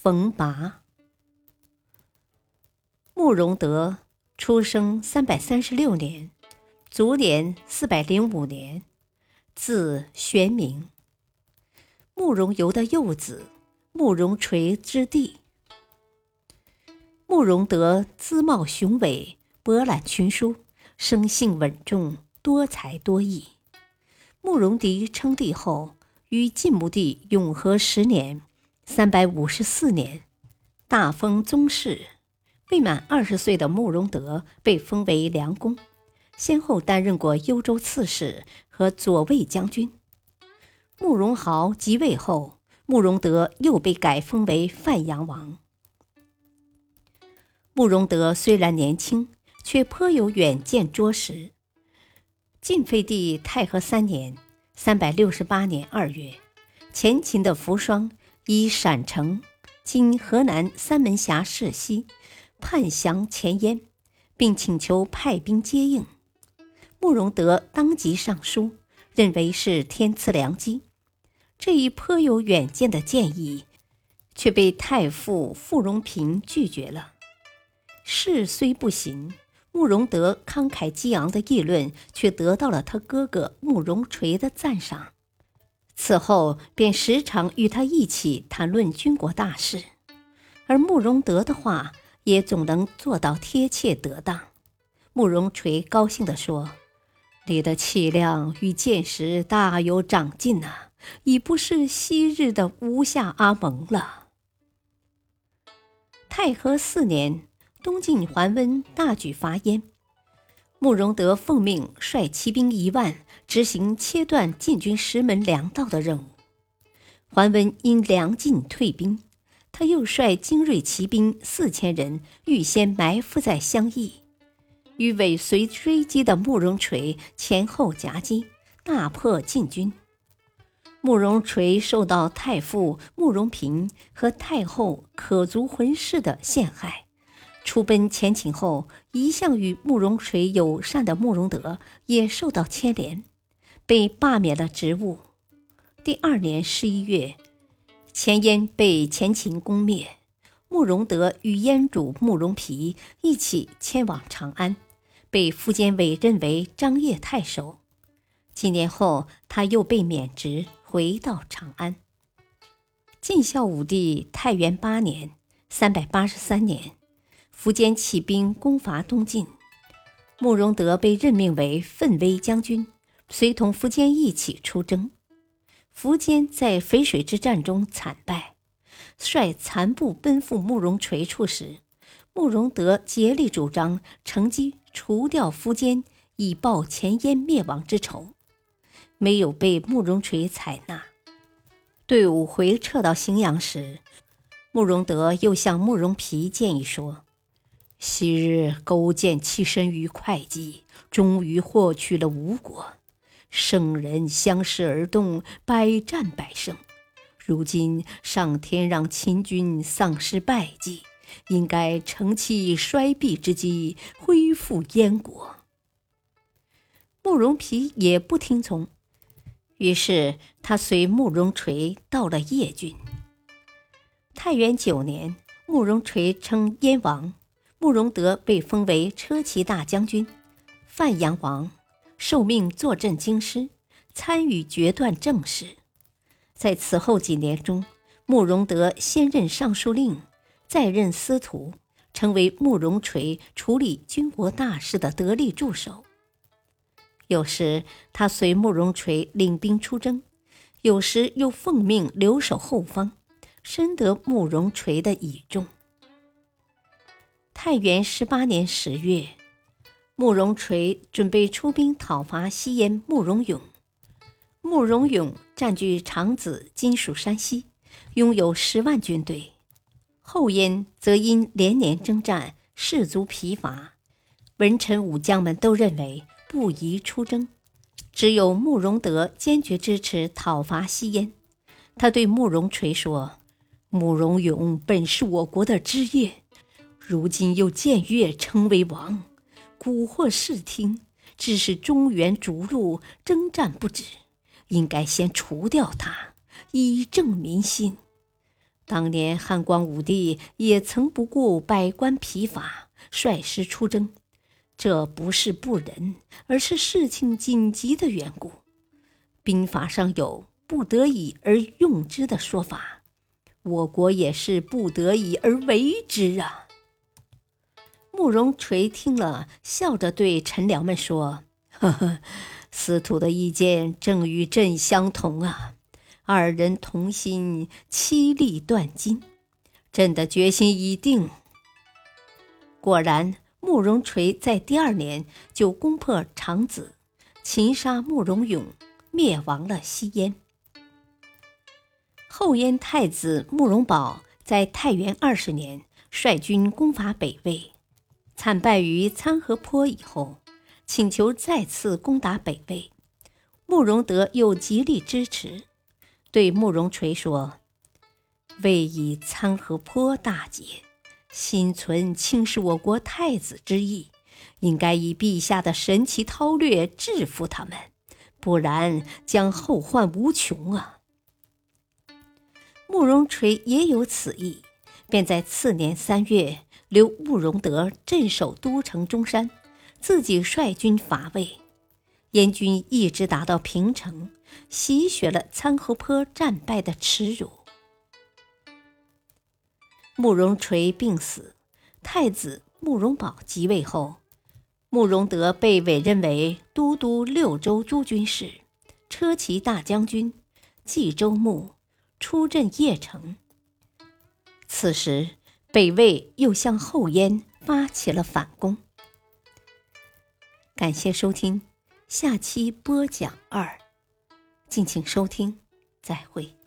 冯拔，慕容德出生三百三十六年，卒年四百零五年，字玄明。慕容游的幼子，慕容垂之弟。慕容德姿貌雄伟，博览群书，生性稳重，多才多艺。慕容迪称帝后，与晋穆帝永和十年。三百五十四年，大封宗室。未满二十岁的慕容德被封为梁公，先后担任过幽州刺史和左卫将军。慕容豪即位后，慕容德又被改封为范阳王。慕容德虽然年轻，却颇有远见卓识。晋废帝太和三年（三百六十八年二月），前秦的扶霜。以陕城（今河南三门峡市西）叛降前燕，并请求派兵接应。慕容德当即上书，认为是天赐良机。这一颇有远见的建议，却被太傅傅荣平拒绝了。事虽不行，慕容德慷慨激昂的议论，却得到了他哥哥慕容垂的赞赏。此后便时常与他一起谈论军国大事，而慕容德的话也总能做到贴切得当。慕容垂高兴地说：“你的气量与见识大有长进呐，已不是昔日的吴下阿蒙了。”太和四年，东晋桓温大举伐燕。慕容德奉命率骑兵一万，执行切断晋军石门粮道的任务。桓温因粮尽退兵，他又率精锐骑兵四千人预先埋伏在襄邑，与尾随追击的慕容垂前后夹击，大破晋军。慕容垂受到太傅慕容平和太后可族浑氏的陷害。出奔前秦后，一向与慕容垂友善的慕容德也受到牵连，被罢免了职务。第二年十一月，前燕被前秦攻灭，慕容德与燕主慕容皮一起迁往长安，被苻坚委任为张掖太守。几年后，他又被免职，回到长安。晋孝武帝太元八年（三百八十三年）。苻坚起兵攻伐东晋，慕容德被任命为奋威将军，随同苻坚一起出征。苻坚在淝水之战中惨败，率残部奔赴慕容垂处时，慕容德竭力主张乘机除掉苻坚，以报前燕灭亡之仇，没有被慕容垂采纳。队伍回撤到荥阳时，慕容德又向慕容皮建议说。昔日勾践栖身于会稽，终于获取了吴国。圣人相视而动，百战百胜。如今上天让秦军丧失败绩，应该乘其衰敝之机，恢复燕国。慕容皮也不听从，于是他随慕容垂到了邺郡。太元九年，慕容垂称燕王。慕容德被封为车骑大将军、范阳王，受命坐镇京师，参与决断政事。在此后几年中，慕容德先任尚书令，再任司徒，成为慕容垂处理军国大事的得力助手。有时他随慕容垂领兵出征，有时又奉命留守后方，深得慕容垂的倚重。太元十八年十月，慕容垂准备出兵讨伐西燕慕容永。慕容永占据长子今属山西，拥有十万军队。后燕则因连年征战，士卒疲乏，文臣武将们都认为不宜出征。只有慕容德坚决支持讨伐西燕。他对慕容垂说：“慕容永本是我国的枝叶，如今又僭越称为王，蛊惑视听，致使中原逐鹿，征战不止。应该先除掉他，以正民心。”当年汉光武帝也曾不顾百官疲乏，率师出征，这不是不仁，而是事情紧急的缘故。兵法上有“不得已而用之”的说法，我国也是不得已而为之啊。慕容垂听了，笑着对臣僚们说：“呵呵，司徒的意见正与朕相同啊。”二人同心，其利断金。朕的决心已定。果然，慕容垂在第二年就攻破长子，擒杀慕容永，灭亡了西燕。后燕太子慕容宝在太元二十年率军攻伐北魏，惨败于参河坡以后，请求再次攻打北魏。慕容德又极力支持。对慕容垂说：“魏以参河坡大捷，心存轻视我国太子之意，应该以陛下的神奇韬略制服他们，不然将后患无穷啊！”慕容垂也有此意，便在次年三月留慕容德镇守都城中山，自己率军伐魏。燕军一直打到平城。洗雪了参河坡战败的耻辱。慕容垂病死，太子慕容宝即位后，慕容德被委任为都督六州诸军事、车骑大将军、冀州牧，出镇邺城。此时，北魏又向后燕发起了反攻。感谢收听，下期播讲二。敬请收听，再会。